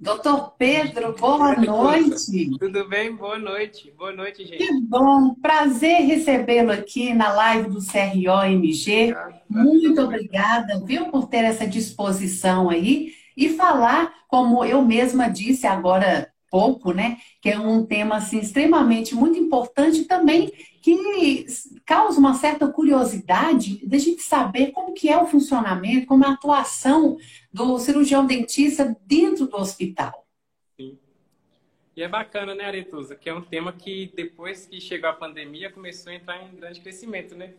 Doutor Pedro, boa noite. Tudo bem? Boa noite. Boa noite, gente. Que bom. Prazer recebê-lo aqui na live do CRO-MG. Muito obrigada, viu, por ter essa disposição aí e falar, como eu mesma disse agora pouco, né? Que é um tema assim, extremamente muito importante também, que causa uma certa curiosidade de a gente saber como que é o funcionamento, como é a atuação do cirurgião dentista dentro do hospital. Sim. E é bacana, né, Aretusa? Que é um tema que depois que chegou a pandemia começou a entrar em grande crescimento, né?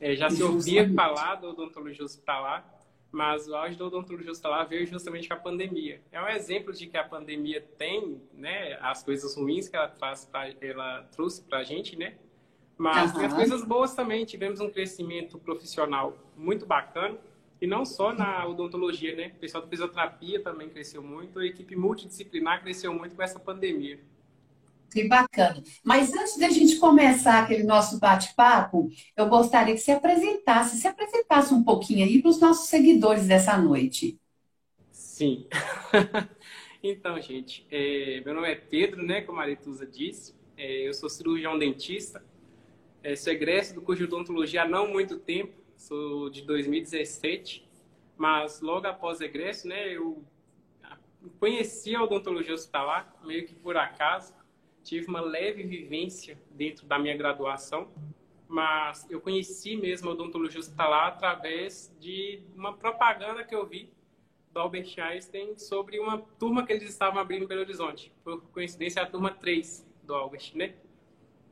É, já se ouvia falar do odontologia hospitalar, mas o auge da odontologia hospitalar veio justamente com a pandemia. É um exemplo de que a pandemia tem, né, as coisas ruins que ela, traz pra, ela trouxe para a gente, né? Mas uhum. tem as coisas boas também. Tivemos um crescimento profissional muito bacana. E não só na odontologia, né? O pessoal da fisioterapia também cresceu muito. A equipe multidisciplinar cresceu muito com essa pandemia. Que bacana. Mas antes da gente começar aquele nosso bate-papo, eu gostaria que você apresentasse, se apresentasse um pouquinho aí para os nossos seguidores dessa noite. Sim. então, gente, é, meu nome é Pedro, né? Como a Marituza disse. É, eu sou cirurgião dentista. É, sou egresso do curso de odontologia há não muito tempo. Sou de 2017. Mas logo após egresso, né? Eu conheci a odontologia hospitalar, meio que por acaso tive uma leve vivência dentro da minha graduação, mas eu conheci mesmo a odontologia hospitalar através de uma propaganda que eu vi do Albert Einstein sobre uma turma que eles estavam abrindo em Belo Horizonte. Por coincidência, a turma 3 do Albert, né?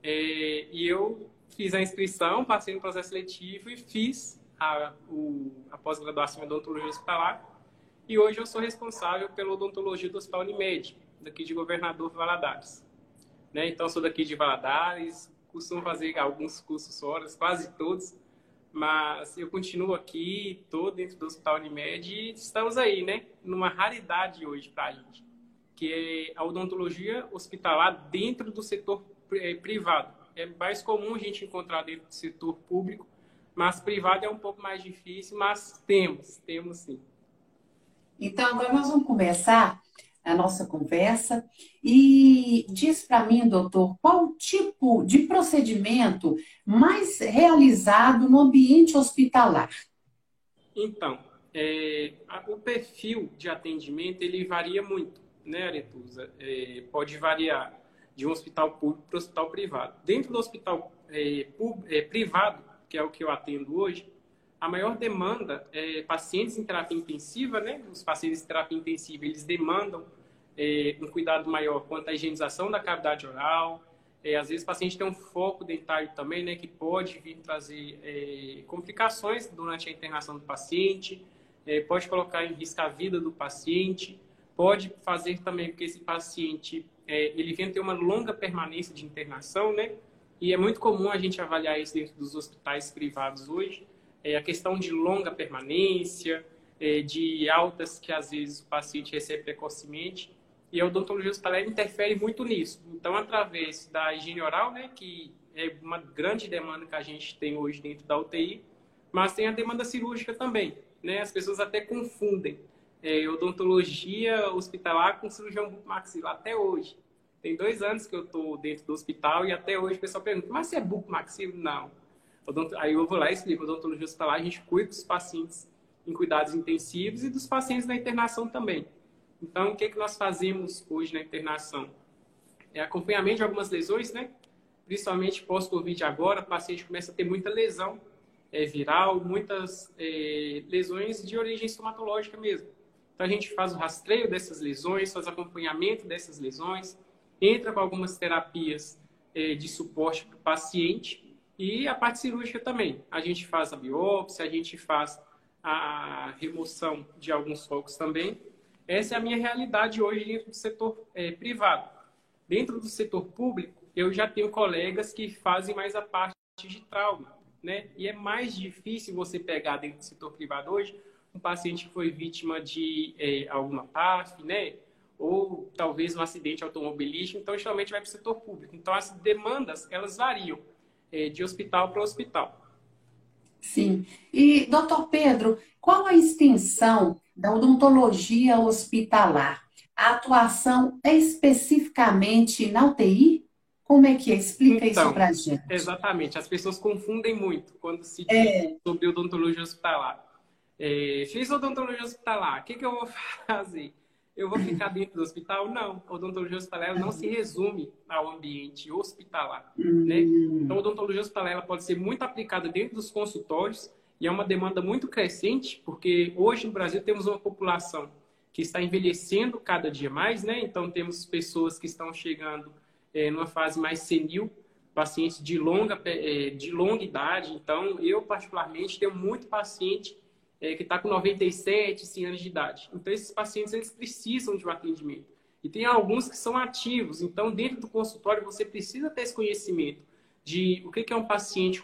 É, e eu fiz a inscrição, passei no processo seletivo e fiz a, a pós-graduação em odontologia hospitalar. E hoje eu sou responsável pela odontologia do Hospital Unimed, daqui de Governador Valadares. Né? Então, sou daqui de Valadares, costumo fazer alguns cursos horas, quase todos, mas eu continuo aqui, estou dentro do Hospital Unimed e estamos aí, né? Numa raridade hoje para a gente, que é a odontologia hospitalar dentro do setor eh, privado. É mais comum a gente encontrar dentro do setor público, mas privado é um pouco mais difícil, mas temos, temos sim. Então, agora nós vamos começar a nossa conversa. E diz para mim, doutor, qual tipo de procedimento mais realizado no ambiente hospitalar? Então, é, o perfil de atendimento ele varia muito, né, Aretusa? É, pode variar de um hospital público para um hospital privado. Dentro do hospital é, é, privado, que é o que eu atendo hoje, a maior demanda é pacientes em terapia intensiva, né? Os pacientes em terapia intensiva, eles demandam é, um cuidado maior quanto à higienização da cavidade oral. É, às vezes o paciente tem um foco dentário também, né? Que pode vir trazer é, complicações durante a internação do paciente, é, pode colocar em risco a vida do paciente, pode fazer também que esse paciente é, ele venha ter uma longa permanência de internação, né? E é muito comum a gente avaliar isso dentro dos hospitais privados hoje é, a questão de longa permanência, é, de altas que às vezes o paciente recebe precocemente. E a odontologia hospitalar interfere muito nisso. Então, através da higiene oral, né, que é uma grande demanda que a gente tem hoje dentro da UTI, mas tem a demanda cirúrgica também. Né? As pessoas até confundem é, odontologia hospitalar com cirurgião bucomaxilar até hoje. Tem dois anos que eu estou dentro do hospital e até hoje o pessoal pergunta, mas é bucomaxilar? Não. Aí eu vou lá e explico. Odontologia hospitalar, a gente cuida dos pacientes em cuidados intensivos e dos pacientes na internação também. Então, o que, é que nós fazemos hoje na internação? É acompanhamento de algumas lesões, né? Principalmente pós-Covid agora, o paciente começa a ter muita lesão é, viral, muitas é, lesões de origem estomatológica mesmo. Então, a gente faz o rastreio dessas lesões, faz acompanhamento dessas lesões, entra com algumas terapias é, de suporte para o paciente e a parte cirúrgica também. A gente faz a biópsia, a gente faz a remoção de alguns focos também. Essa é a minha realidade hoje dentro do setor é, privado. Dentro do setor público, eu já tenho colegas que fazem mais a parte de trauma, né? E é mais difícil você pegar dentro do setor privado hoje um paciente que foi vítima de é, alguma PAF, né? Ou talvez um acidente automobilístico. Então, geralmente vai para o setor público. Então, as demandas, elas variam de hospital para hospital. Sim. E, doutor Pedro, qual a extensão da odontologia hospitalar? a atuação é especificamente na UTI? Como é que é? Explica então, isso pra gente. Exatamente. As pessoas confundem muito quando se diz é. sobre odontologia hospitalar. É, fiz odontologia hospitalar, o que, que eu vou fazer? Eu vou ficar dentro do hospital? Não. A odontologia hospitalar não se resume ao ambiente hospitalar. Né? Hum. Então, a odontologia hospitalar pode ser muito aplicada dentro dos consultórios e é uma demanda muito crescente, porque hoje no Brasil temos uma população que está envelhecendo cada dia mais, né? Então, temos pessoas que estão chegando é, numa fase mais senil, pacientes de longa, é, de longa idade. Então, eu, particularmente, tenho muito paciente é, que está com 97, 100 anos de idade. Então, esses pacientes eles precisam de um atendimento. E tem alguns que são ativos. Então, dentro do consultório, você precisa ter esse conhecimento de o que é um paciente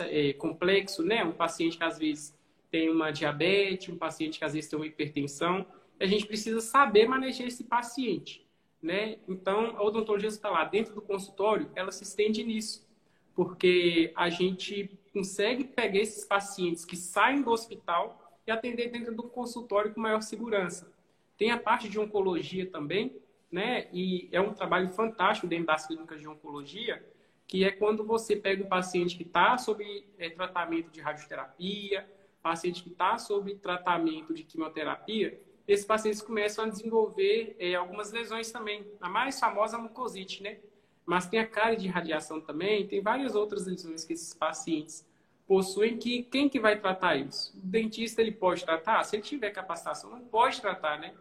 é, complexo né? Um paciente que às vezes tem uma diabetes, um paciente que às vezes tem uma hipertensão. A gente precisa saber manejar esse paciente, né? Então, a odontologia está lá dentro do consultório, ela se estende nisso, porque a gente consegue pegar esses pacientes que saem do hospital e atender dentro do consultório com maior segurança. Tem a parte de oncologia também, né? E é um trabalho fantástico dentro das clínicas de oncologia, que é quando você pega um paciente que está sob é, tratamento de radioterapia, paciente que está sob tratamento de quimioterapia, esses pacientes começam a desenvolver é, algumas lesões também. A mais famosa mucosite, né? Mas tem a cárie de radiação também, tem várias outras lesões que esses pacientes possuem que quem que vai tratar isso? O dentista ele pode tratar? Se ele tiver capacitação, não pode tratar, né?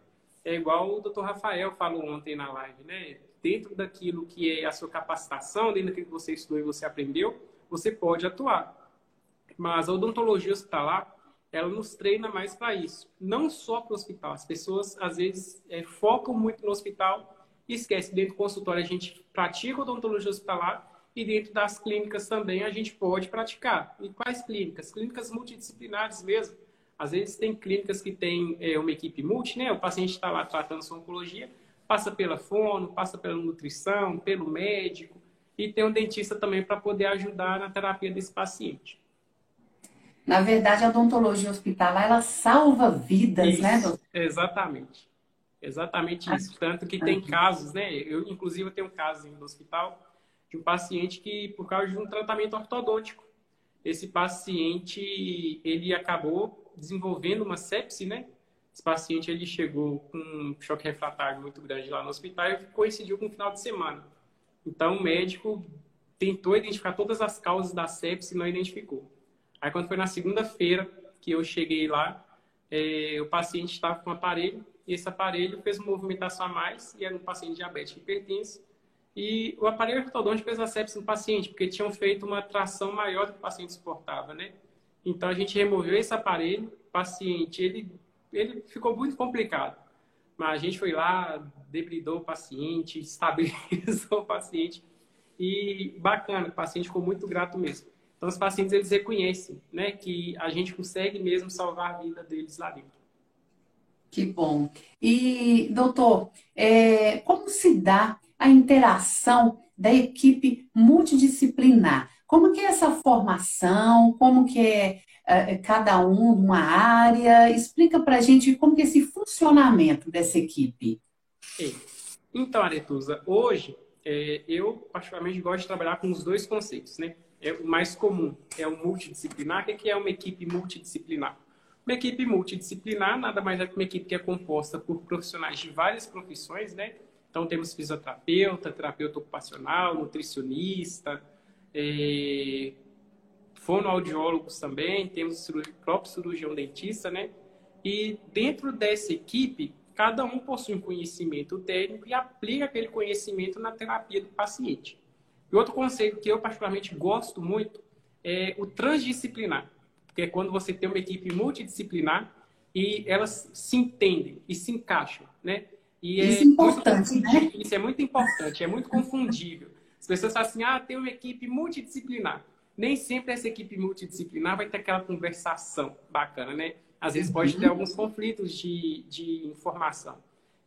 É igual o Dr. Rafael falou ontem na live, né? Dentro daquilo que é a sua capacitação, dentro daquilo que você estudou e você aprendeu, você pode atuar. Mas a odontologia hospitalar, ela nos treina mais para isso. Não só para o hospital. As pessoas, às vezes, é, focam muito no hospital e esquecem. Dentro do consultório, a gente pratica odontologia hospitalar e dentro das clínicas também a gente pode praticar. E quais clínicas? Clínicas multidisciplinares mesmo. Às vezes tem clínicas que tem é, uma equipe multi, né? O paciente está lá tratando sua oncologia, passa pela fono, passa pela nutrição, pelo médico e tem um dentista também para poder ajudar na terapia desse paciente. Na verdade, a odontologia hospitalar, ela salva vidas, isso, né, doutor? Exatamente. Exatamente isso. Tanto que tem casos, né? Eu, inclusive, eu tenho um caso no hospital de um paciente que, por causa de um tratamento ortodôntico, esse paciente, ele acabou desenvolvendo uma sepse, né? Esse paciente, ele chegou com um choque refratário muito grande lá no hospital e coincidiu com o final de semana. Então, o médico tentou identificar todas as causas da sepse e não identificou. Aí, quando foi na segunda-feira que eu cheguei lá, é, o paciente estava com um aparelho esse aparelho fez uma movimentação a mais e era um paciente diabético hipertenso e o aparelho ortodôntico fez a sepsis no paciente, porque tinham feito uma tração maior do que o paciente suportava, né? Então a gente removeu esse aparelho, o paciente, ele, ele ficou muito complicado. Mas a gente foi lá, debridou o paciente, estabilizou o paciente. E bacana, o paciente ficou muito grato mesmo. Então os pacientes, eles reconhecem, né, que a gente consegue mesmo salvar a vida deles lá dentro. Que bom. E, doutor, é, como se dá a interação da equipe multidisciplinar. Como que é essa formação? Como que é, é cada um uma área? Explica para a gente como que é esse funcionamento dessa equipe. Então, Aretusa, hoje é, eu particularmente gosto de trabalhar com os dois conceitos, né? É o mais comum é o multidisciplinar. O que é uma equipe multidisciplinar? Uma equipe multidisciplinar nada mais é que uma equipe que é composta por profissionais de várias profissões, né? Então, temos fisioterapeuta, terapeuta ocupacional, nutricionista, é, fonoaudiólogos também, temos o próprio cirurgião dentista, né? E dentro dessa equipe, cada um possui um conhecimento técnico e aplica aquele conhecimento na terapia do paciente. E outro conceito que eu particularmente gosto muito é o transdisciplinar, que é quando você tem uma equipe multidisciplinar e elas se entendem e se encaixam, né? E é isso é importante, né? Isso é muito importante, é muito confundível. As pessoas falam assim, ah, tem uma equipe multidisciplinar. Nem sempre essa equipe multidisciplinar vai ter aquela conversação bacana, né? Às vezes pode ter alguns conflitos de, de informação.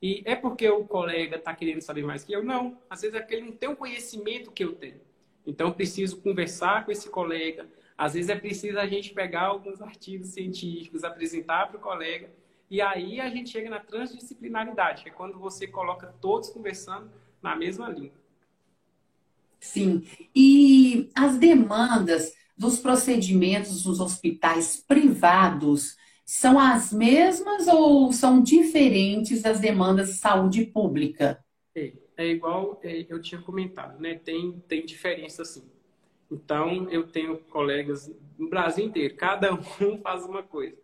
E é porque o colega está querendo saber mais que eu? Não. Às vezes é porque ele não tem o conhecimento que eu tenho. Então, eu preciso conversar com esse colega. Às vezes é preciso a gente pegar alguns artigos científicos, apresentar para o colega E aí a gente chega na transdisciplinaridade, que é quando você coloca todos conversando na mesma língua. Sim. E as demandas dos procedimentos nos hospitais privados são as mesmas ou são diferentes das demandas de saúde pública? É, é igual é, eu tinha comentado, né? Tem, tem diferença sim. Então, eu tenho colegas no Brasil inteiro, cada um faz uma coisa.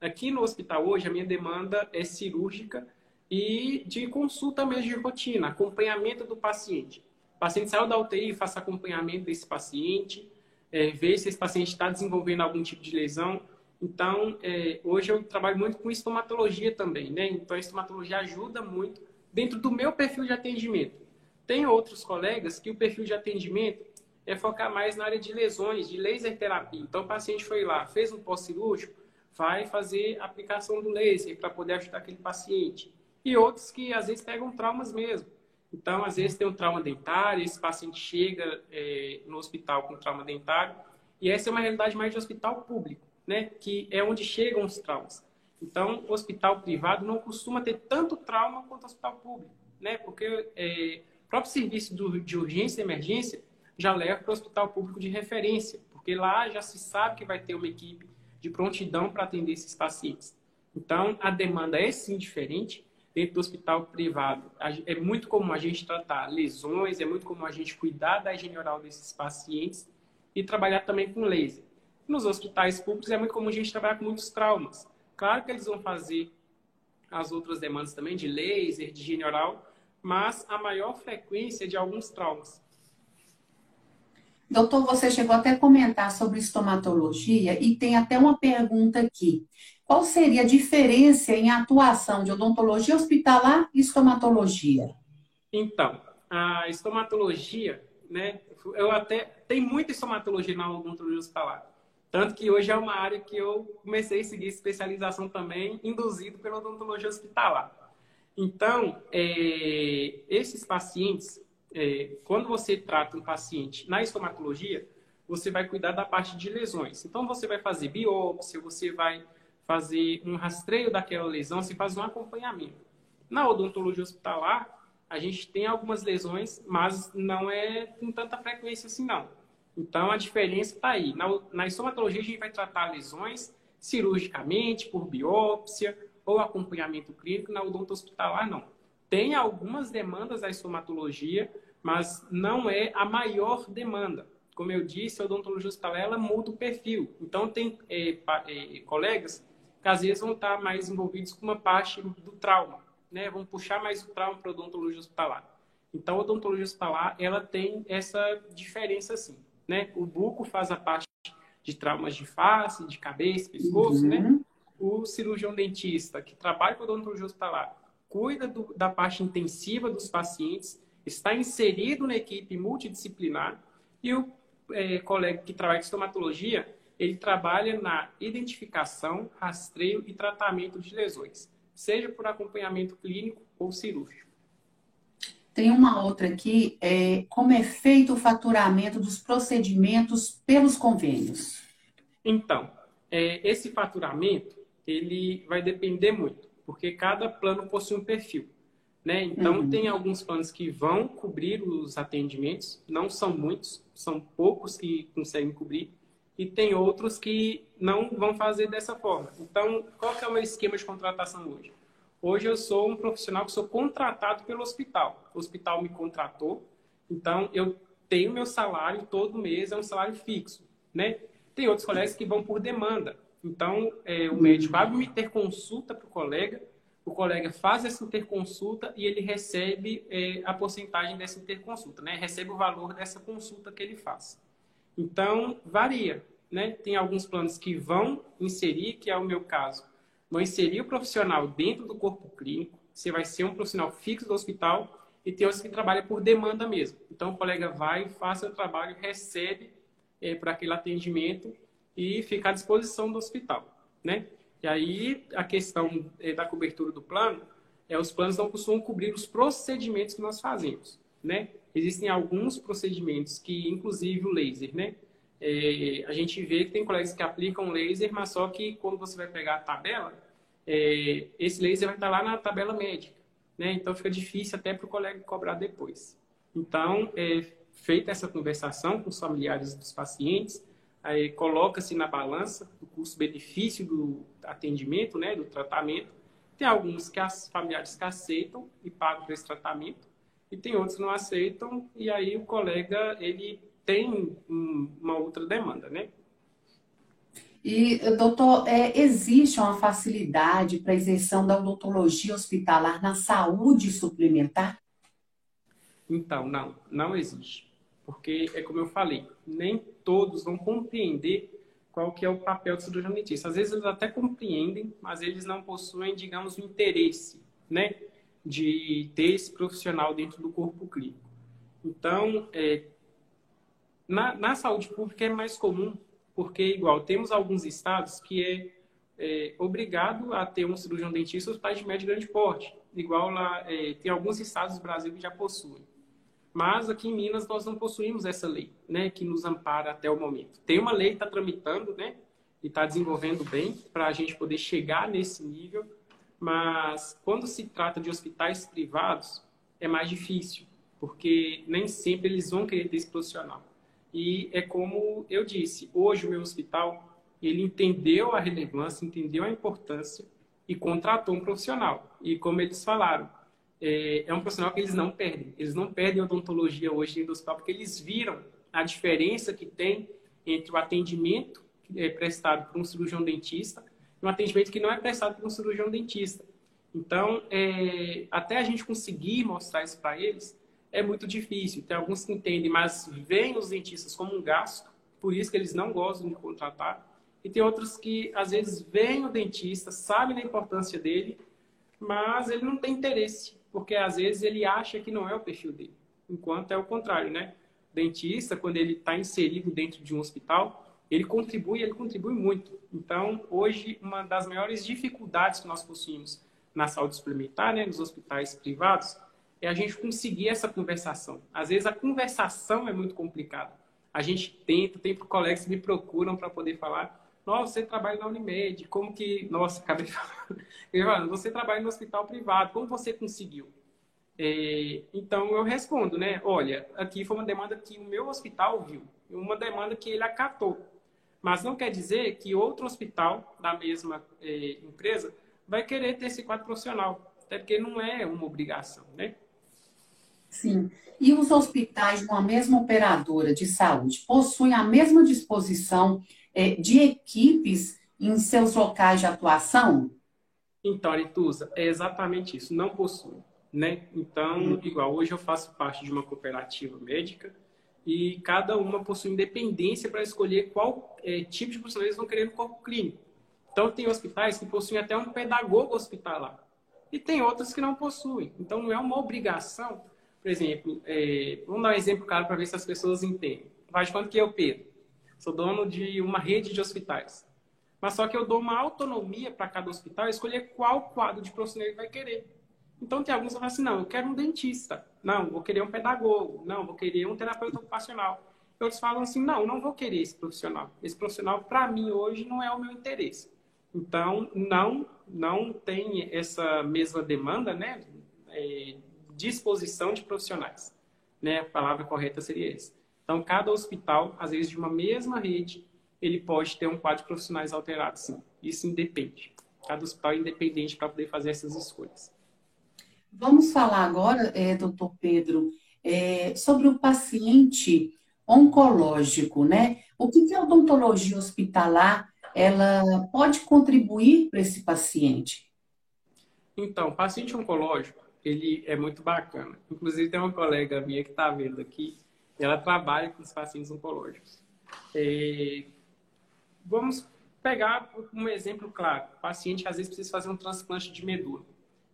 Aqui no hospital hoje, a minha demanda é cirúrgica e de consulta mesmo de rotina, acompanhamento do paciente. O paciente saiu da UTI, faça acompanhamento desse paciente, é, ver se esse paciente está desenvolvendo algum tipo de lesão. Então, é, hoje eu trabalho muito com estomatologia também, né? Então, a estomatologia ajuda muito dentro do meu perfil de atendimento. Tem outros colegas que o perfil de atendimento é focar mais na área de lesões, de laser terapia. Então, o paciente foi lá, fez um pós-cirúrgico, vai fazer aplicação do laser para poder ajudar aquele paciente. E outros que às vezes pegam traumas mesmo. Então, às vezes tem um trauma dentário, esse paciente chega é, no hospital com trauma dentário, e essa é uma realidade mais de hospital público, né? Que é onde chegam os traumas. Então, o hospital privado não costuma ter tanto trauma quanto o hospital público, né? Porque é, o próprio serviço do, de urgência e emergência já leva para o hospital público de referência, porque lá já se sabe que vai ter uma equipe de prontidão para atender esses pacientes. Então, a demanda é sim diferente. Dentro do hospital privado, é muito comum a gente tratar lesões, é muito comum a gente cuidar da higiene oral desses pacientes e trabalhar também com laser. Nos hospitais públicos, é muito comum a gente trabalhar com muitos traumas. Claro que eles vão fazer as outras demandas também de laser, de higiene oral, mas a maior frequência é de alguns traumas. Doutor, você chegou até a comentar sobre estomatologia e tem até uma pergunta aqui. Qual seria a diferença em atuação de odontologia hospitalar e estomatologia? Então, a estomatologia, né? Eu até tem muita estomatologia na odontologia hospitalar. Tanto que hoje é uma área que eu comecei a seguir especialização também, induzido pela odontologia hospitalar. Então, é, esses pacientes, é, quando você trata um paciente na estomatologia, você vai cuidar da parte de lesões. Então, você vai fazer biópsia, você vai fazer um rastreio daquela lesão, você faz um acompanhamento. Na odontologia hospitalar, a gente tem algumas lesões, mas não é com tanta frequência assim, não. Então, a diferença está aí. Na, na estomatologia, a gente vai tratar lesões cirurgicamente, por biópsia ou acompanhamento clínico. Na odonto hospitalar, não. Tem algumas demandas da estomatologia, mas não é a maior demanda. Como eu disse, a odontologia hospitalar ela muda o perfil. Então, tem é, é, colegas que às vezes vão estar mais envolvidos com uma parte do trauma, né? Vão puxar mais o trauma para a odontologia hospitalar. Então, a odontologia hospitalar ela tem essa diferença assim, né? O buco faz a parte de traumas de face, de cabeça, pescoço, né? uhum. né? O cirurgião dentista que trabalha com odontologia hospitalar cuida do, da parte intensiva dos pacientes, está inserido na equipe multidisciplinar e o é, colega que trabalha com estomatologia, ele trabalha na identificação, rastreio e tratamento de lesões, seja por acompanhamento clínico ou cirúrgico. Tem uma outra aqui, é, como é feito o faturamento dos procedimentos pelos convênios? Então, é, esse faturamento, ele vai depender muito porque cada plano possui um perfil. Né? Então, uhum. tem alguns planos que vão cobrir os atendimentos, não são muitos, são poucos que conseguem cobrir, e tem outros que não vão fazer dessa forma. Então, qual que é o meu esquema de contratação hoje? Hoje eu sou um profissional que sou contratado pelo hospital. O hospital me contratou, então eu tenho meu salário todo mês, é um salário fixo, né? Tem outros colegas que vão por demanda. Então, é, o médico abre uma interconsulta para o colega, o colega faz essa interconsulta e ele recebe é, a porcentagem dessa interconsulta, né? Recebe o valor dessa consulta que ele faz. Então, varia, né? Tem alguns planos que vão inserir, que é o meu caso, vão inserir o profissional dentro do corpo clínico, você vai ser um profissional fixo do hospital, e tem outros que trabalham por demanda mesmo. Então, o colega vai, faz o trabalho, recebe é, para aquele atendimento e ficar à disposição do hospital, né? E aí a questão eh, da cobertura do plano é os planos não costumam cobrir os procedimentos que nós fazemos, né? Existem alguns procedimentos que, inclusive o laser, né? É, a gente vê que tem colegas que aplicam laser, mas só que quando você vai pegar a tabela, é, esse laser vai estar lá na tabela médica, né? Então fica difícil até para o colega cobrar depois. Então, é, feita essa conversação com os familiares dos pacientes, aí coloca-se na balança o custo-benefício do atendimento, né, do tratamento. Tem alguns que as familiares que aceitam e pagam por esse tratamento, e tem outros que não aceitam, e aí o colega ele tem uma outra demanda, né? E, doutor, é, existe uma facilidade para a isenção da odontologia hospitalar na saúde suplementar? Então, não, não existe. Porque, é como eu falei, nem todos vão compreender qual que é o papel do cirurgião dentista. Às vezes eles até compreendem, mas eles não possuem, digamos, o interesse, né, de ter esse profissional dentro do corpo clínico. Então, é, na, na saúde pública é mais comum porque, igual, temos alguns estados que é, é obrigado a ter um cirurgião dentista hospitais de médio e grande porte. Igual lá, é, tem alguns estados do Brasil que já possuem. Mas aqui em Minas nós não possuímos essa lei, né, que nos ampara até o momento. Tem uma lei que está tramitando, né, e está desenvolvendo bem para a gente poder chegar nesse nível, mas quando se trata de hospitais privados é mais difícil, porque nem sempre eles vão querer ter esse profissional. E é como eu disse, hoje o meu hospital, ele entendeu a relevância, entendeu a importância e contratou um profissional. E como eles falaram, é, é um profissional que eles não perdem. Eles não perdem odontologia hoje do hospital, porque eles viram a diferença que tem entre o atendimento é prestado por um cirurgião dentista e um atendimento que não é prestado por um cirurgião dentista. Então, é, até a gente conseguir mostrar isso para eles, é muito difícil. Tem alguns que entendem, mas veem os dentistas como um gasto, por isso que eles não gostam de contratar. E tem outros que, às vezes, veem o dentista, sabem da importância dele, mas ele não tem interesse, porque às vezes ele acha que não é o perfil dele. Enquanto é o contrário, né? O dentista, quando ele está inserido dentro de um hospital, ele contribui, ele contribui muito. Então, hoje, uma das maiores dificuldades que nós possuímos na saúde suplementar, né, nos hospitais privados, é a gente conseguir essa conversação. Às vezes a conversação é muito complicada. A gente tenta, tem colegas que me procuram para poder falar. Nossa, você trabalha na Unimed, como que. Nossa, acabei falar. Você trabalha no hospital privado, como você conseguiu? É, então eu respondo, né? Olha, aqui foi uma demanda que o meu hospital viu, uma demanda que ele acatou. Mas não quer dizer que outro hospital da mesma é, empresa vai querer ter esse quadro profissional, até porque não é uma obrigação, né? Sim. E os hospitais de uma mesma operadora de saúde possuem a mesma disposição é, de equipes em seus locais de atuação? Então, Arituza, é exatamente isso. Não possui. Né? Então, hum. igual hoje eu faço parte de uma cooperativa médica e cada uma possui independência para escolher qual é, tipo de profissional eles vão querer no corpo clínico. Então, tem hospitais que possuem até um pedagogo hospitalar e tem outros que não possuem. Então, não é uma obrigação por exemplo, é, vamos dar um exemplo claro para ver se as pessoas entendem. Faz quanto que eu, Pedro? Sou dono de uma rede de hospitais. Mas só que eu dou uma autonomia para cada hospital escolher qual quadro de profissional ele vai querer. Então tem alguns que falam assim, não, eu quero um dentista. Não, vou querer um pedagogo. Não, vou querer um terapeuta ocupacional. E outros falam assim, não, não vou querer esse profissional. Esse profissional, para mim, hoje, não é o meu interesse. Então, não, não tem essa mesma demanda, né? É, disposição de profissionais. Né? A palavra correta seria essa. Então, cada hospital, às vezes de uma mesma rede, ele pode ter um quadro de profissionais alterado, sim. Isso independe. Cada hospital é independente para poder fazer essas escolhas. Vamos falar agora, é, doutor Pedro, é, sobre o paciente oncológico, né? O que, que a odontologia hospitalar ela pode contribuir para esse paciente? Então, paciente oncológico, ele é muito bacana. Inclusive, tem uma colega minha que está vendo aqui, ela trabalha com os pacientes oncológicos. É... Vamos pegar um exemplo claro. O paciente às vezes precisa fazer um transplante de medula.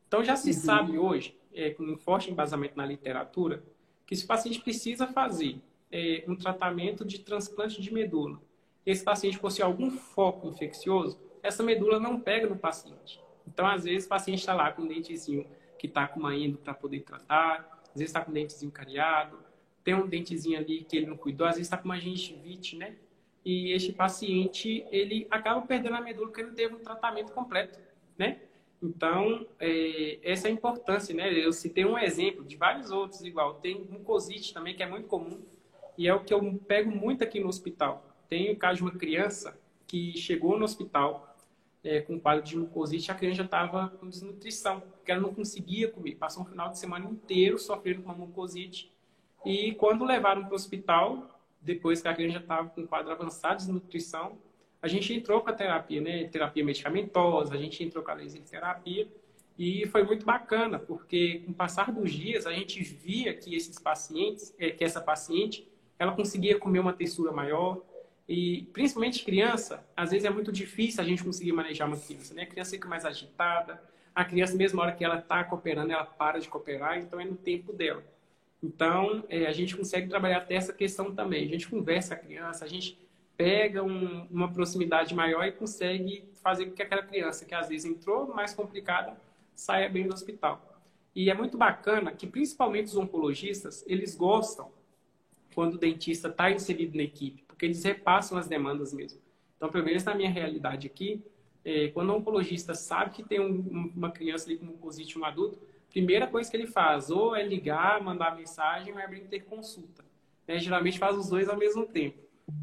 Então, já se uhum. sabe hoje, é, com um forte embasamento na literatura, que se o paciente precisa fazer é, um tratamento de transplante de medula, esse paciente possui algum foco infeccioso, essa medula não pega no paciente. Então, às vezes, o paciente está lá com um dentezinho que está com uma endo para poder tratar, às vezes está com o dentezinho cariado, tem um dentezinho ali que ele não cuidou, às vezes está com uma gengivite, né? E este paciente, ele acaba perdendo a medula porque ele teve um tratamento completo, né? Então, é, essa é a importância, né? Eu citei um exemplo de vários outros igual. Tem mucosite também, que é muito comum, e é o que eu pego muito aqui no hospital. Tem o caso de uma criança que chegou no hospital é, com quadro de mucosite, a criança já estava com desnutrição, porque ela não conseguia comer. Passou um final de semana inteiro sofrendo com a mucosite. E quando levaram para o hospital, depois que a criança já estava com quadro avançado de desnutrição, a gente entrou com a terapia, né? Terapia medicamentosa, a gente entrou com a laser terapia e foi muito bacana, porque com o passar dos dias a gente via que esses pacientes, é, que essa paciente, ela conseguia comer uma textura maior e principalmente criança, às vezes é muito difícil a gente conseguir manejar uma criança, né? A criança fica mais agitada, a criança mesmo hora que ela está cooperando, ela para de cooperar, então é no tempo dela. Então, é, a gente consegue trabalhar até essa questão também. A gente conversa com a criança, a gente pega um, uma proximidade maior e consegue fazer com que aquela criança que às vezes entrou mais complicada saia bem do hospital. E é muito bacana que principalmente os oncologistas, eles gostam quando o dentista está inserido na equipe, porque eles repassam as demandas mesmo. Então, pelo menos na minha realidade aqui, é, quando o oncologista sabe que tem um, uma criança ali com mucosite, um adulto, primeira coisa que ele faz ou é ligar, mandar mensagem ou é abrir interconsulta. Né? Geralmente faz os dois ao mesmo tempo.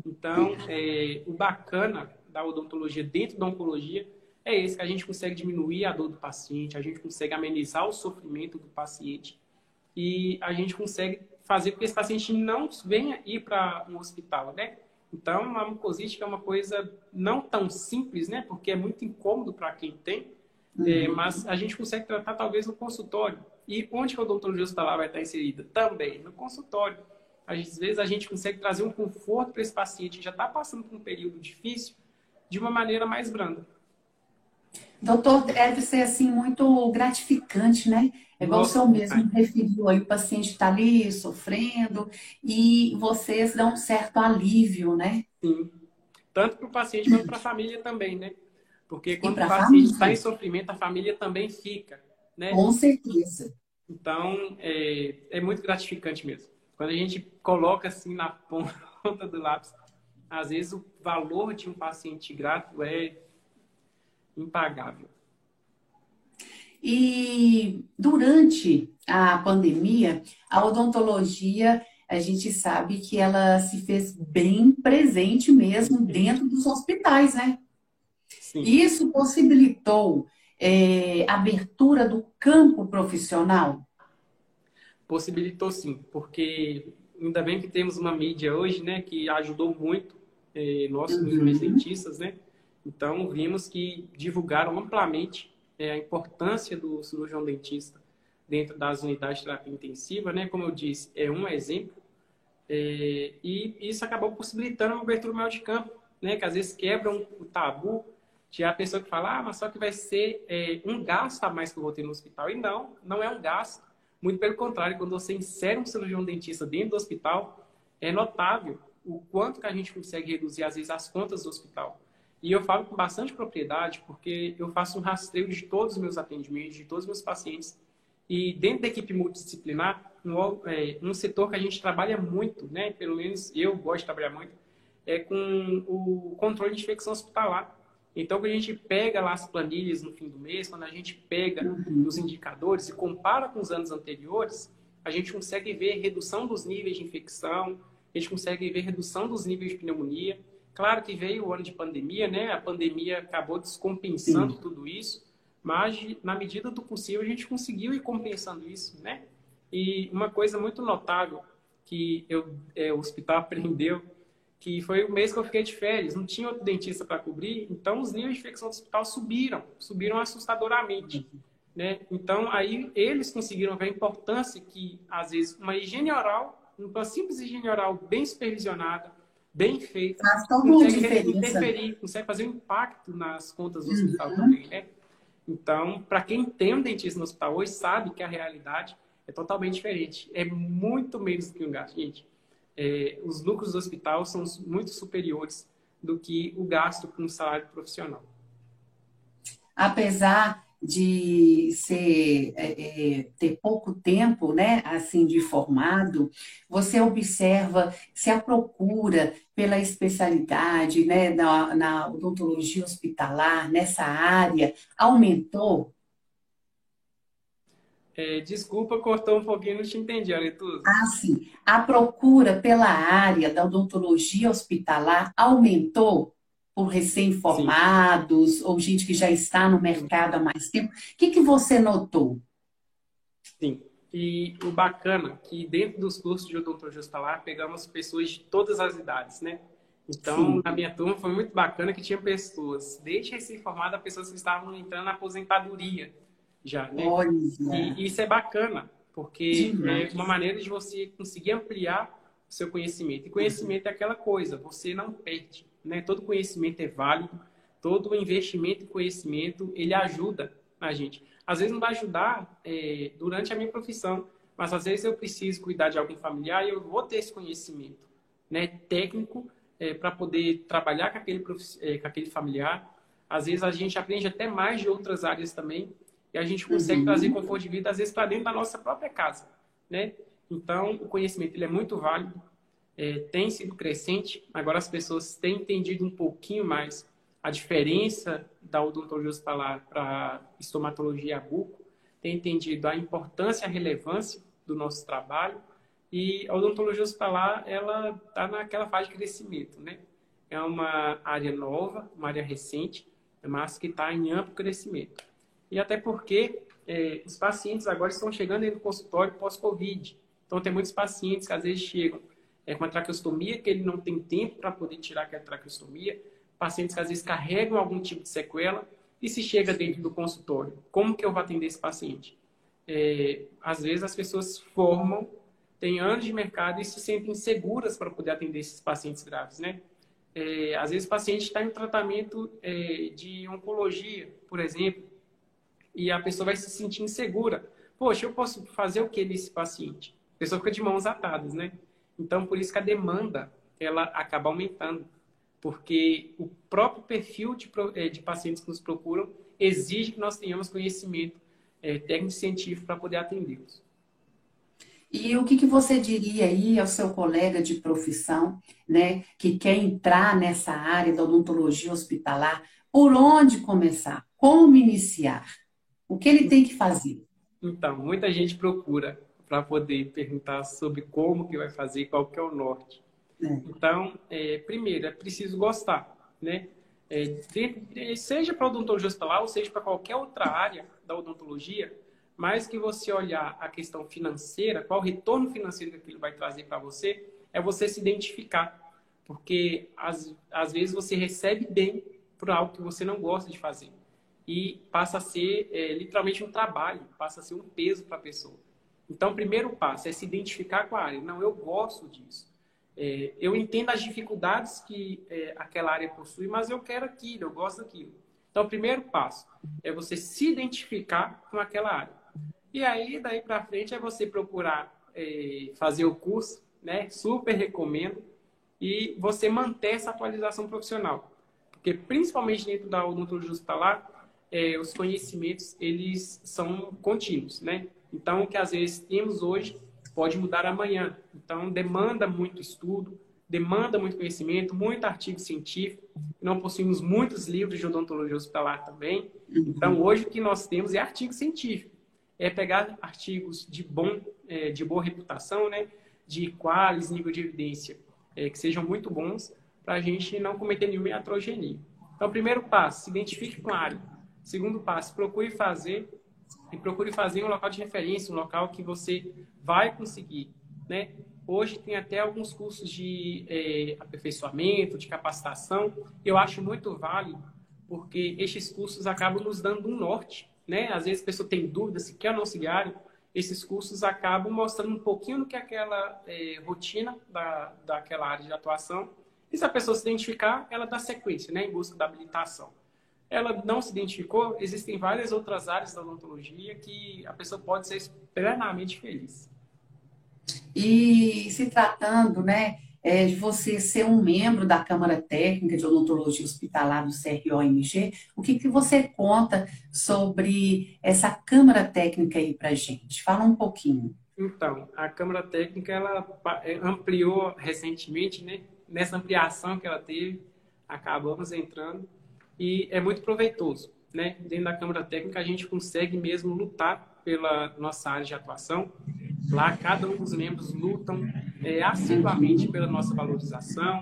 Então, é, o bacana da odontologia dentro da oncologia é esse, que a gente consegue diminuir a dor do paciente, a gente consegue amenizar o sofrimento do paciente e a gente consegue fazer com que esse paciente não venha ir para um hospital, né? Então, a mucosite é uma coisa não tão simples, né? Porque é muito incômodo para quem tem, uhum. é, mas a gente consegue tratar talvez no consultório. E onde que a odontologia hospitalar vai estar inserida? Também no consultório às vezes a gente consegue trazer um conforto para esse paciente que já está passando por um período difícil de uma maneira mais branda. Doutor, deve ser assim muito gratificante, né? É igual Nossa, o senhor mesmo referiu aí, o paciente está ali sofrendo e vocês dão um certo alívio, né? Sim. Tanto para o paciente quanto para a família também, né? Porque quando o paciente está em sofrimento, a família também fica, né? Com certeza. Então, é, é muito gratificante mesmo. Quando a gente coloca assim na ponta do lápis, às vezes o valor de um paciente grato é impagável. E durante a pandemia, a odontologia, a gente sabe que ela se fez bem presente mesmo dentro dos hospitais, né? Sim. Isso possibilitou é, abertura do campo profissional possibilitou sim, porque ainda bem que temos uma mídia hoje, né, que ajudou muito eh, nós, uhum. dentistas, né? Então, vimos que divulgaram amplamente eh, a importância do cirurgião dentista dentro das unidades de terapia intensiva, né? Como eu disse, é um exemplo. Eh, e isso acabou possibilitando uma abertura maior de campo, né? Que às vezes quebra um, o tabu de a pessoa que fala, ah, mas só que vai ser é, um gasto a mais que eu vou ter no hospital. E não, não é um gasto. Muito pelo contrário, quando você insere um cirurgião dentista dentro do hospital, é notável o quanto que a gente consegue reduzir, às vezes, as contas do hospital. E eu falo com bastante propriedade, porque eu faço um rastreio de todos os meus atendimentos, de todos os meus pacientes. E dentro da equipe multidisciplinar, um, é, um setor que a gente trabalha muito, né? pelo menos eu gosto de trabalhar muito, é com o controle de infecção hospitalar. Então, quando a gente pega lá as planilhas no fim do mês, quando a gente pega uhum. os indicadores e compara com os anos anteriores, a gente consegue ver redução dos níveis de infecção, a gente consegue ver redução dos níveis de pneumonia. Claro que veio o ano de pandemia, né? A pandemia acabou descompensando Sim. tudo isso, mas na medida do possível a gente conseguiu ir compensando isso, né? E uma coisa muito notável que eu, é, o hospital aprendeu que foi o mês que eu fiquei de férias, não tinha outro dentista para cobrir, então os níveis de infecção do hospital subiram, subiram assustadoramente. Né? Então, aí eles conseguiram ver a importância que, às vezes, uma higiene oral, uma simples higiene oral bem supervisionada, bem feita, consegue interferir, consegue fazer um impacto nas contas do hospital uhum. também. Né? Então, para quem tem um dentista no hospital hoje, sabe que a realidade é totalmente diferente. É muito menos do que um gasto, gente é, os lucros do hospital são muito superiores do que o gasto com salário profissional. Apesar de ser é, é, ter pouco tempo, né, assim, de formado, você observa se a procura pela especialidade, né, na, na odontologia hospitalar nessa área aumentou? É, desculpa, cortou um pouquinho, não te entendi, Aretuza. Ah, sim. A procura pela área da odontologia hospitalar aumentou por recém-formados ou gente que já está no mercado há mais tempo. O que, que você notou? Sim. E o bacana é que dentro dos cursos de odontologia hospitalar pegamos pessoas de todas as idades, né? Então, Sim. na minha turma foi muito bacana que tinha pessoas, desde recém-formada, pessoas que estavam entrando na aposentadoria já, né? Olha. E isso é bacana, porque é uma maneira de você conseguir ampliar o seu conhecimento. E conhecimento é aquela coisa, você não perde, né? Todo conhecimento é válido, todo investimento em conhecimento, ele ajuda a gente. Às vezes não vai ajudar é, durante a minha profissão, mas às vezes eu preciso cuidar de algum familiar e eu vou ter esse conhecimento né, técnico é, para poder trabalhar com aquele, é, com aquele familiar. Às vezes a gente aprende até mais de outras áreas também e a gente consegue uhum. trazer conforto de vida, às vezes, para dentro da nossa própria casa. Né? Então, o conhecimento ele é muito válido, é, tem sido crescente. Agora as pessoas têm entendido um pouquinho mais a diferença da odontologia hospitalar para estomatologia buco, têm entendido a importância e a relevância do nosso trabalho e a odontologia hospitalar, ela está naquela fase de crescimento, né? É uma área nova, uma área recente, mas que está em amplo crescimento. E até porque é, os pacientes agora estão chegando no consultório pós-Covid. Então, tem muitos pacientes que às vezes chegam é, com uma traqueostomia, que ele não tem tempo para poder tirar aquela traqueostomia. Pacientes que às vezes carregam algum tipo de sequela. E se chega dentro do consultório, como que eu vou atender esse paciente? É, às vezes as pessoas formam têm anos de mercado e se sentem seguras para poder atender esses pacientes graves, né? É, às vezes o paciente está em tratamento é, de oncologia, por exemplo, e a pessoa vai se sentir insegura. Poxa, eu posso fazer o que nesse paciente? A pessoa fica de mãos atadas, né? Então, por isso que a demanda, ela acaba aumentando. Porque o próprio perfil de, é, de pacientes que nos procuram exige que nós tenhamos conhecimento é, técnico científico para poder atendê-los. E o que, que você diria aí ao seu colega de profissão, né, que quer entrar nessa área da odontologia hospitalar? Por onde começar? Como iniciar? O que ele tem que fazer? Então, muita gente procura para poder perguntar sobre como que vai fazer, qual que é o norte. É. Então, é, primeiro, é preciso gostar, né? É, seja para odontologia hospitalar ou seja para qualquer outra área da odontologia, mais que você olhar a questão financeira, qual o retorno financeiro que aquilo vai trazer para você, é você se identificar. Porque às, às vezes você recebe bem por algo que você não gosta de fazer. E passa a ser é, literalmente um trabalho, passa a ser um peso para a pessoa. Então, o primeiro passo é se identificar com a área. Não, eu gosto disso. É, eu entendo as dificuldades que é, aquela área possui, mas eu quero aquilo, eu gosto daquilo. Então, o primeiro passo é você se identificar com aquela área. E aí, daí para frente, é você procurar é, fazer o curso, né? Super recomendo. E você manter essa atualização profissional. Porque, principalmente dentro da odontologia hospitalar, é, os conhecimentos, eles são contínuos, né? Então, o que às vezes temos hoje pode mudar amanhã. Então, demanda muito estudo, demanda muito conhecimento, muito artigo científico. Não possuímos muitos livros de odontologia hospitalar também. Então, hoje o que nós temos é artigo científico é pegar artigos de, bom, é, de boa reputação, né? de quais nível de evidência é, que sejam muito bons, para a gente não cometer nenhuma iatrogenia. Então, primeiro passo, se identifique com a área. Segundo passo, procure fazer e procure fazer um local de referência, um local que você vai conseguir. Né? Hoje tem até alguns cursos de é, aperfeiçoamento, de capacitação. Eu acho muito válido, porque estes cursos acabam nos dando um norte né? Às vezes a pessoa tem dúvida se quer ou não esses cursos acabam mostrando um pouquinho do que é aquela é, rotina da, daquela área de atuação. E se a pessoa se identificar, ela dá sequência, né? Em busca da habilitação. Ela não se identificou, existem várias outras áreas da odontologia que a pessoa pode ser plenamente feliz. E se tratando, né, é, de você ser um membro da Câmara Técnica de Odontologia Hospitalar do CROMG, o que, que você conta sobre essa Câmara Técnica aí para gente? Fala um pouquinho. Então, a Câmara Técnica ela é, ampliou recentemente, né? Nessa ampliação que ela teve, acabamos entrando e é muito proveitoso, né? Dentro da Câmara Técnica a gente consegue mesmo lutar pela nossa área de atuação. Lá, cada um dos membros lutam é, assiduamente pela nossa valorização,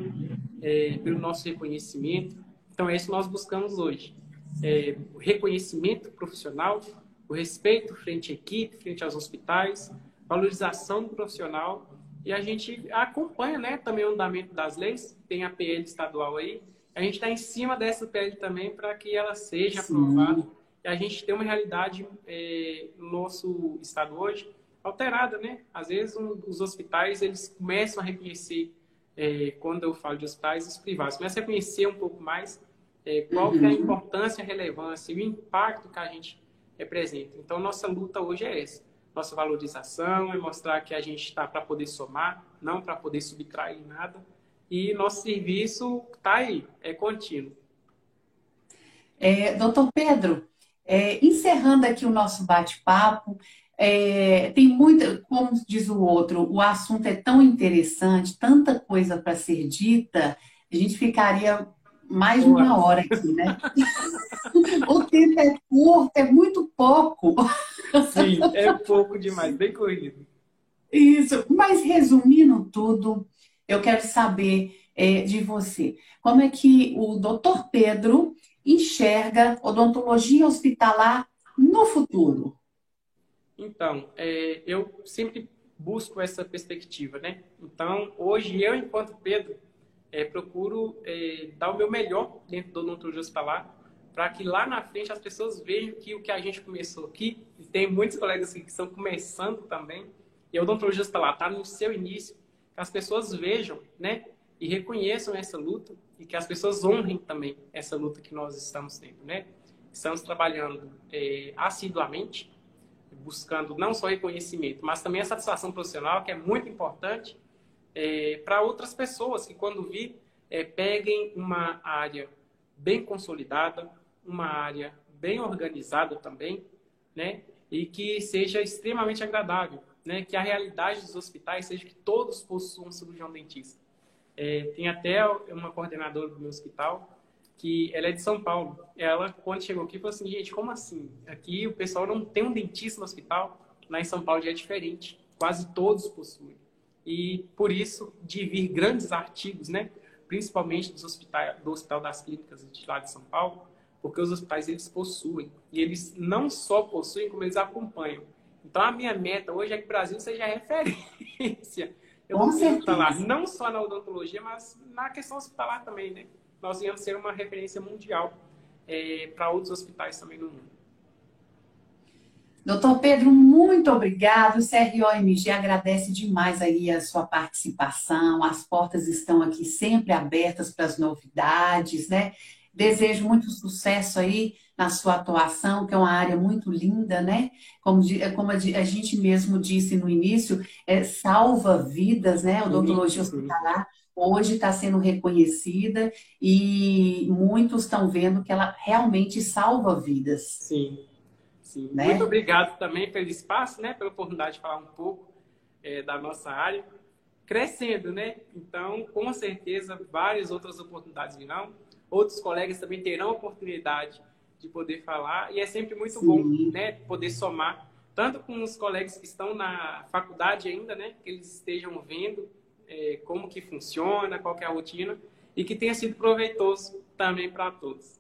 é, pelo nosso reconhecimento. Então, é isso que nós buscamos hoje. É, o reconhecimento profissional, o respeito frente à equipe, frente aos hospitais, valorização do profissional e a gente acompanha né, também o andamento das leis, tem a PL estadual aí, a gente está em cima dessa PL também para que ela seja Sim. aprovada. E a gente tem uma realidade é, no nosso estado hoje alterada, né? Às vezes um, os hospitais eles começam a reconhecer, é, quando eu falo de hospitais, os privados, começam a reconhecer um pouco mais é, qual uhum. é a importância, a relevância e o impacto que a gente representa. Então, nossa luta hoje é essa. Nossa valorização é mostrar que a gente está para poder somar, não para poder subtrair nada. E nosso serviço está aí, é contínuo. É, doutor Pedro, é, encerrando aqui o nosso bate-papo, é, tem muita, como diz o outro, o assunto é tão interessante, tanta coisa para ser dita, a gente ficaria mais de uma hora aqui, né? o tempo é curto, é muito pouco. Sim, é pouco demais, bem corrido. Isso, mas resumindo tudo, eu quero saber é, de você. Como é que o doutor Pedro enxerga odontologia hospitalar no futuro? Então, é, eu sempre busco essa perspectiva, né? Então, hoje eu, enquanto Pedro, é, procuro é, dar o meu melhor dentro do odontologia hospitalar para que lá na frente as pessoas vejam que o que a gente começou aqui, e tem muitos colegas que estão começando também, e a odontologia hospitalar está no seu início, que as pessoas vejam, né, e reconheçam essa luta e que as pessoas honrem também essa luta que nós estamos tendo, né? Estamos trabalhando é, assiduamente, buscando não só reconhecimento, mas também a satisfação profissional, que é muito importante, é, para outras pessoas que, quando vir, é, peguem uma área bem consolidada, uma área bem organizada também, né? E que seja extremamente agradável, né? Que a realidade dos hospitais seja que todos possuam cirurgião dentista. É, tem até uma coordenadora do meu hospital que ela é de São Paulo. Ela, quando chegou aqui, falou assim, gente, como assim? Aqui o pessoal não tem um dentista no hospital, lá em São Paulo já é diferente. Quase todos possuem e por isso de vir grandes artigos, né? principalmente dos hospitais, do Hospital das Clínicas de lá de São Paulo, porque os hospitais eles possuem e eles não só possuem, como eles acompanham. Então a minha meta hoje é que o Brasil seja referência. Eu vou falar não só na odontologia, mas na questão hospitalar também, né? Nós íamos ser uma referência mundial é, para outros hospitais também no mundo. Doutor Pedro, muito obrigado. O CROMG agradece demais aí a sua participação. As portas estão aqui sempre abertas para as novidades, né? Desejo muito sucesso aí na sua atuação, que é uma área muito linda, né? Como, como a gente mesmo disse no início, é, salva vidas, né? Odontologia hospitalar hoje está sendo reconhecida e muitos estão vendo que ela realmente salva vidas. Sim. Sim. Né? Muito obrigado também pelo espaço, né? Pela oportunidade de falar um pouco é, da nossa área. Crescendo, né? Então, com certeza, várias outras oportunidades virão. Outros colegas também terão oportunidade de poder falar. E é sempre muito Sim. bom, né? Poder somar, tanto com os colegas que estão na faculdade ainda, né? Que eles estejam vendo é, como que funciona, qual é a rotina. E que tenha sido proveitoso também para todos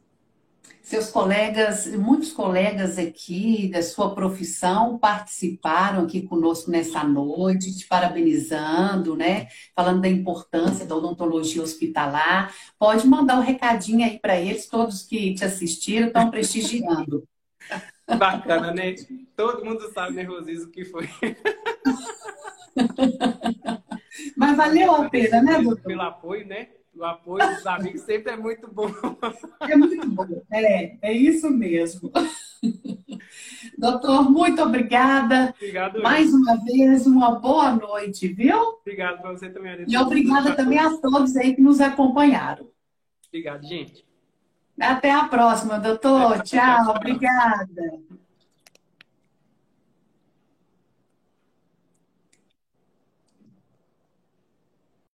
seus colegas, muitos colegas aqui da sua profissão participaram aqui conosco nessa noite, te parabenizando, né? Falando da importância da odontologia hospitalar. Pode mandar um recadinho aí para eles, todos que te assistiram estão prestigiando. Bacana, né? Todo mundo sabe nervosismo que foi. Mas valeu a pena, né, doutor? Pelo apoio, né? O apoio dos amigos sempre é muito bom. É muito bom, é, é isso mesmo. Doutor, muito obrigada. Obrigado. Mais uma vez, uma boa noite, viu? Obrigado para você também, Arisa. E obrigada também a todos aí que nos acompanharam. Obrigado, gente. Até a próxima, doutor. Tchau, obrigada.